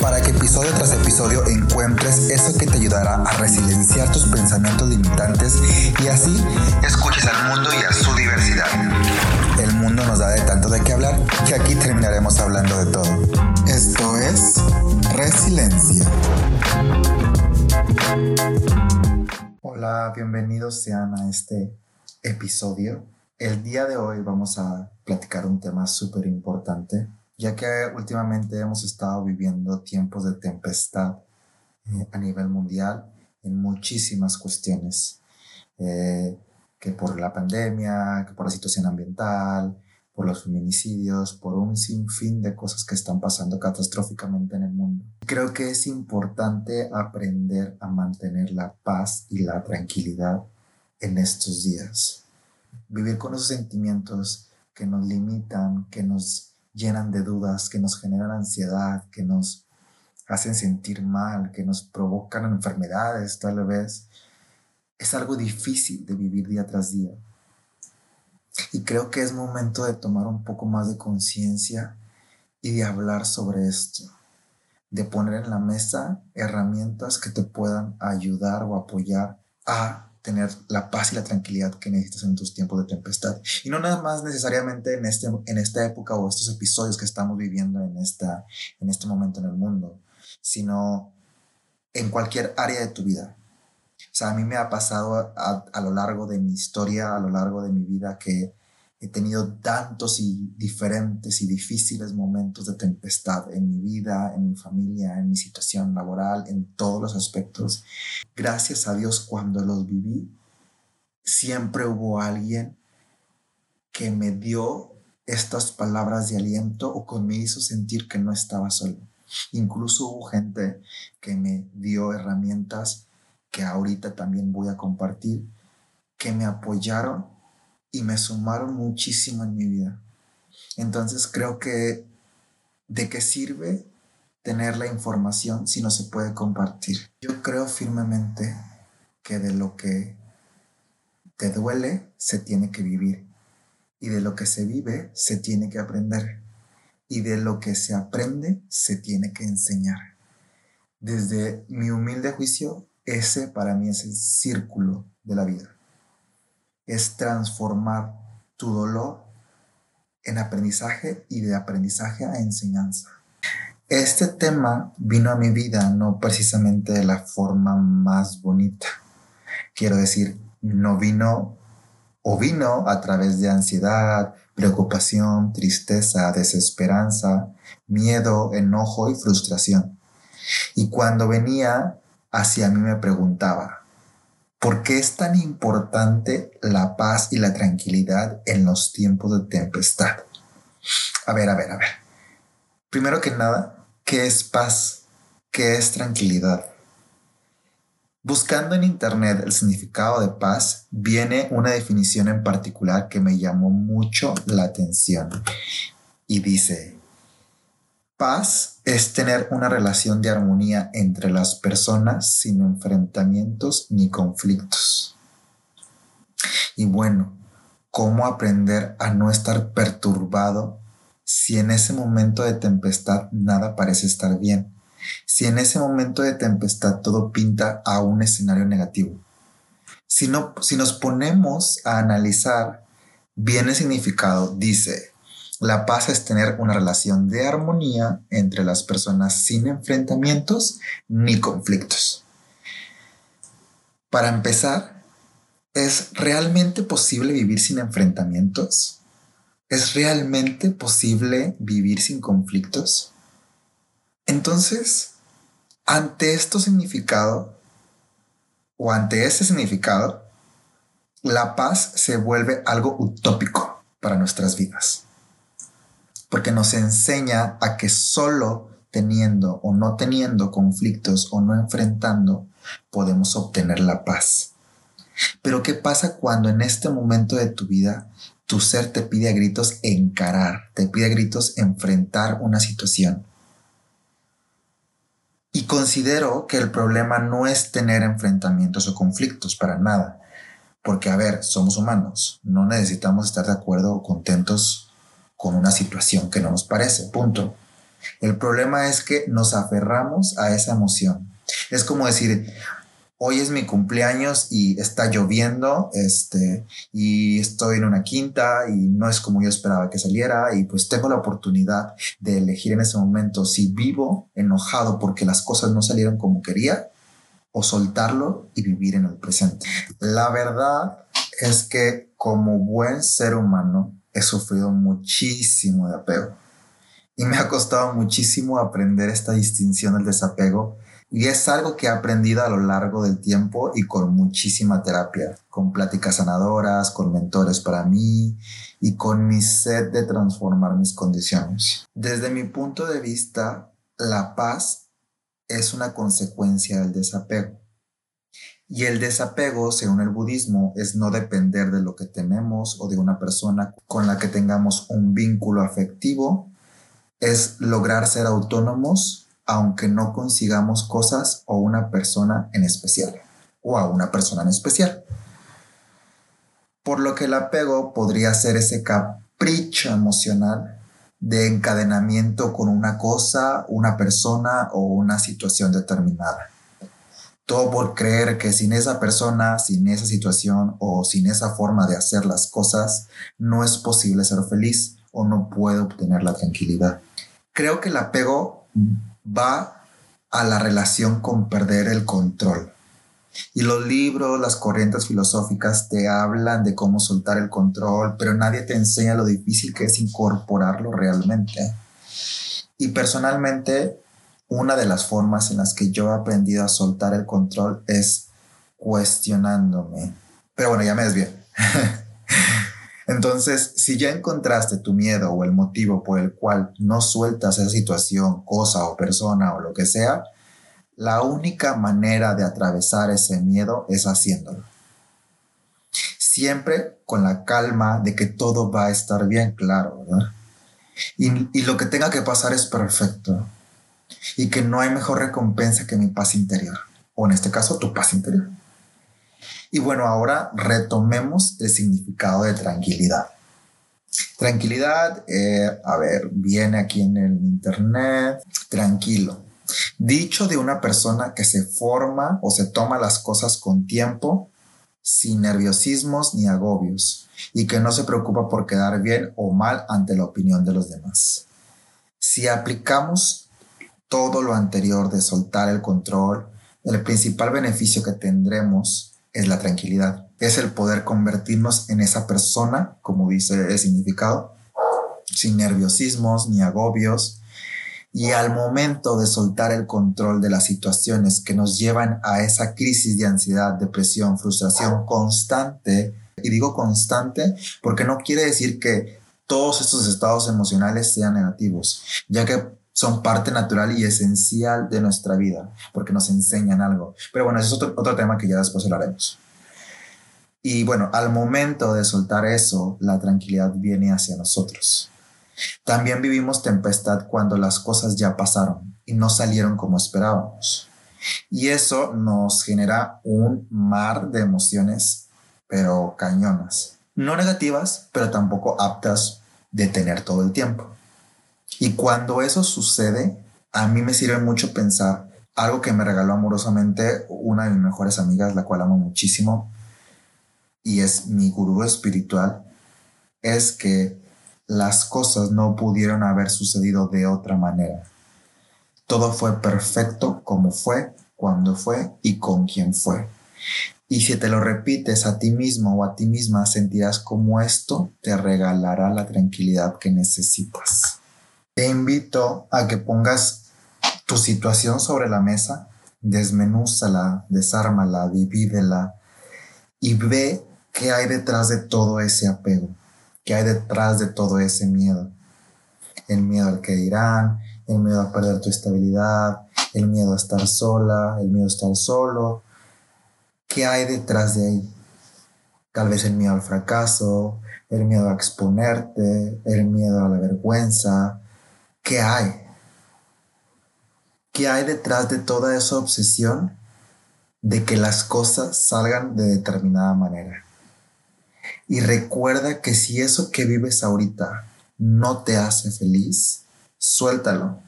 para que episodio tras episodio encuentres eso que te ayudará a resilienciar tus pensamientos limitantes y así escuches al mundo y a su diversidad. El mundo nos da de tanto de qué hablar que aquí terminaremos hablando de todo. Esto es Resiliencia. Hola, bienvenidos sean a este episodio. El día de hoy vamos a platicar un tema súper importante ya que últimamente hemos estado viviendo tiempos de tempestad eh, a nivel mundial en muchísimas cuestiones, eh, que por la pandemia, que por la situación ambiental, por los feminicidios, por un sinfín de cosas que están pasando catastróficamente en el mundo. Creo que es importante aprender a mantener la paz y la tranquilidad en estos días. Vivir con esos sentimientos que nos limitan, que nos llenan de dudas, que nos generan ansiedad, que nos hacen sentir mal, que nos provocan enfermedades tal vez, es algo difícil de vivir día tras día. Y creo que es momento de tomar un poco más de conciencia y de hablar sobre esto, de poner en la mesa herramientas que te puedan ayudar o apoyar a tener la paz y la tranquilidad que necesitas en tus tiempos de tempestad. Y no nada más necesariamente en, este, en esta época o estos episodios que estamos viviendo en, esta, en este momento en el mundo, sino en cualquier área de tu vida. O sea, a mí me ha pasado a, a lo largo de mi historia, a lo largo de mi vida, que He tenido tantos y diferentes y difíciles momentos de tempestad en mi vida, en mi familia, en mi situación laboral, en todos los aspectos. Gracias a Dios cuando los viví, siempre hubo alguien que me dio estas palabras de aliento o que me hizo sentir que no estaba solo. Incluso hubo gente que me dio herramientas que ahorita también voy a compartir, que me apoyaron y me sumaron muchísimo en mi vida. Entonces creo que de qué sirve tener la información si no se puede compartir. Yo creo firmemente que de lo que te duele se tiene que vivir y de lo que se vive se tiene que aprender y de lo que se aprende se tiene que enseñar. Desde mi humilde juicio, ese para mí es el círculo de la vida es transformar tu dolor en aprendizaje y de aprendizaje a enseñanza. Este tema vino a mi vida no precisamente de la forma más bonita. Quiero decir, no vino o vino a través de ansiedad, preocupación, tristeza, desesperanza, miedo, enojo y frustración. Y cuando venía hacia mí me preguntaba, ¿Por qué es tan importante la paz y la tranquilidad en los tiempos de tempestad? A ver, a ver, a ver. Primero que nada, ¿qué es paz? ¿Qué es tranquilidad? Buscando en internet el significado de paz, viene una definición en particular que me llamó mucho la atención. Y dice, Paz es tener una relación de armonía entre las personas sin enfrentamientos ni conflictos. Y bueno, ¿cómo aprender a no estar perturbado si en ese momento de tempestad nada parece estar bien? Si en ese momento de tempestad todo pinta a un escenario negativo. Si, no, si nos ponemos a analizar bien el significado, dice, la paz es tener una relación de armonía entre las personas sin enfrentamientos ni conflictos. Para empezar, ¿es realmente posible vivir sin enfrentamientos? ¿Es realmente posible vivir sin conflictos? Entonces, ante esto significado, o ante este significado, la paz se vuelve algo utópico para nuestras vidas porque nos enseña a que solo teniendo o no teniendo conflictos o no enfrentando podemos obtener la paz. Pero ¿qué pasa cuando en este momento de tu vida tu ser te pide a gritos encarar, te pide a gritos enfrentar una situación? Y considero que el problema no es tener enfrentamientos o conflictos para nada. Porque, a ver, somos humanos, no necesitamos estar de acuerdo o contentos con una situación que no nos parece, punto. El problema es que nos aferramos a esa emoción. Es como decir, hoy es mi cumpleaños y está lloviendo, este, y estoy en una quinta y no es como yo esperaba que saliera y pues tengo la oportunidad de elegir en ese momento si vivo enojado porque las cosas no salieron como quería o soltarlo y vivir en el presente. La verdad es que como buen ser humano he sufrido muchísimo de apego y me ha costado muchísimo aprender esta distinción del desapego y es algo que he aprendido a lo largo del tiempo y con muchísima terapia, con pláticas sanadoras, con mentores para mí y con mi sed de transformar mis condiciones. Desde mi punto de vista, la paz es una consecuencia del desapego. Y el desapego, según el budismo, es no depender de lo que tenemos o de una persona con la que tengamos un vínculo afectivo, es lograr ser autónomos aunque no consigamos cosas o una persona en especial, o a una persona en especial. Por lo que el apego podría ser ese capricho emocional de encadenamiento con una cosa, una persona o una situación determinada. Todo por creer que sin esa persona, sin esa situación o sin esa forma de hacer las cosas, no es posible ser feliz o no puedo obtener la tranquilidad. Creo que el apego va a la relación con perder el control. Y los libros, las corrientes filosóficas te hablan de cómo soltar el control, pero nadie te enseña lo difícil que es incorporarlo realmente. Y personalmente, una de las formas en las que yo he aprendido a soltar el control es cuestionándome. Pero bueno, ya me desvié. Entonces, si ya encontraste tu miedo o el motivo por el cual no sueltas esa situación, cosa o persona o lo que sea, la única manera de atravesar ese miedo es haciéndolo. Siempre con la calma de que todo va a estar bien claro, ¿verdad? Y, y lo que tenga que pasar es perfecto. Y que no hay mejor recompensa que mi paz interior. O en este caso, tu paz interior. Y bueno, ahora retomemos el significado de tranquilidad. Tranquilidad, eh, a ver, viene aquí en el internet, tranquilo. Dicho de una persona que se forma o se toma las cosas con tiempo, sin nerviosismos ni agobios, y que no se preocupa por quedar bien o mal ante la opinión de los demás. Si aplicamos todo lo anterior de soltar el control, el principal beneficio que tendremos es la tranquilidad. Es el poder convertirnos en esa persona, como dice el significado, sin nerviosismos ni agobios. Y al momento de soltar el control de las situaciones que nos llevan a esa crisis de ansiedad, depresión, frustración constante, y digo constante porque no quiere decir que todos estos estados emocionales sean negativos, ya que son parte natural y esencial de nuestra vida, porque nos enseñan algo. Pero bueno, ese es otro, otro tema que ya después hablaremos. Y bueno, al momento de soltar eso, la tranquilidad viene hacia nosotros. También vivimos tempestad cuando las cosas ya pasaron y no salieron como esperábamos. Y eso nos genera un mar de emociones, pero cañonas. No negativas, pero tampoco aptas de tener todo el tiempo. Y cuando eso sucede, a mí me sirve mucho pensar algo que me regaló amorosamente una de mis mejores amigas, la cual amo muchísimo, y es mi gurú espiritual, es que las cosas no pudieron haber sucedido de otra manera. Todo fue perfecto como fue, cuando fue y con quien fue. Y si te lo repites a ti mismo o a ti misma, sentirás como esto te regalará la tranquilidad que necesitas. Te invito a que pongas tu situación sobre la mesa, desmenúzala, desármala, divídela y ve qué hay detrás de todo ese apego, qué hay detrás de todo ese miedo. El miedo al que dirán, el miedo a perder tu estabilidad, el miedo a estar sola, el miedo a estar solo. ¿Qué hay detrás de ahí? Tal vez el miedo al fracaso, el miedo a exponerte, el miedo a la vergüenza. ¿Qué hay? ¿Qué hay detrás de toda esa obsesión de que las cosas salgan de determinada manera? Y recuerda que si eso que vives ahorita no te hace feliz, suéltalo,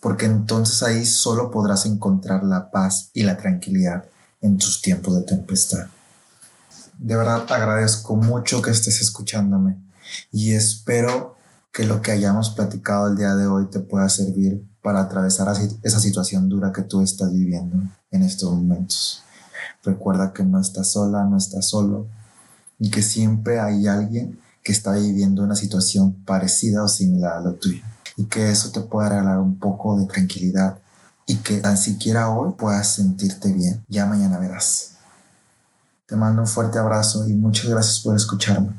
porque entonces ahí solo podrás encontrar la paz y la tranquilidad en tus tiempos de tempestad. De verdad agradezco mucho que estés escuchándome y espero que lo que hayamos platicado el día de hoy te pueda servir para atravesar esa situación dura que tú estás viviendo en estos momentos. Recuerda que no estás sola, no estás solo y que siempre hay alguien que está viviendo una situación parecida o similar a la tuya y que eso te pueda regalar un poco de tranquilidad y que tan siquiera hoy puedas sentirte bien. Ya mañana verás. Te mando un fuerte abrazo y muchas gracias por escucharme.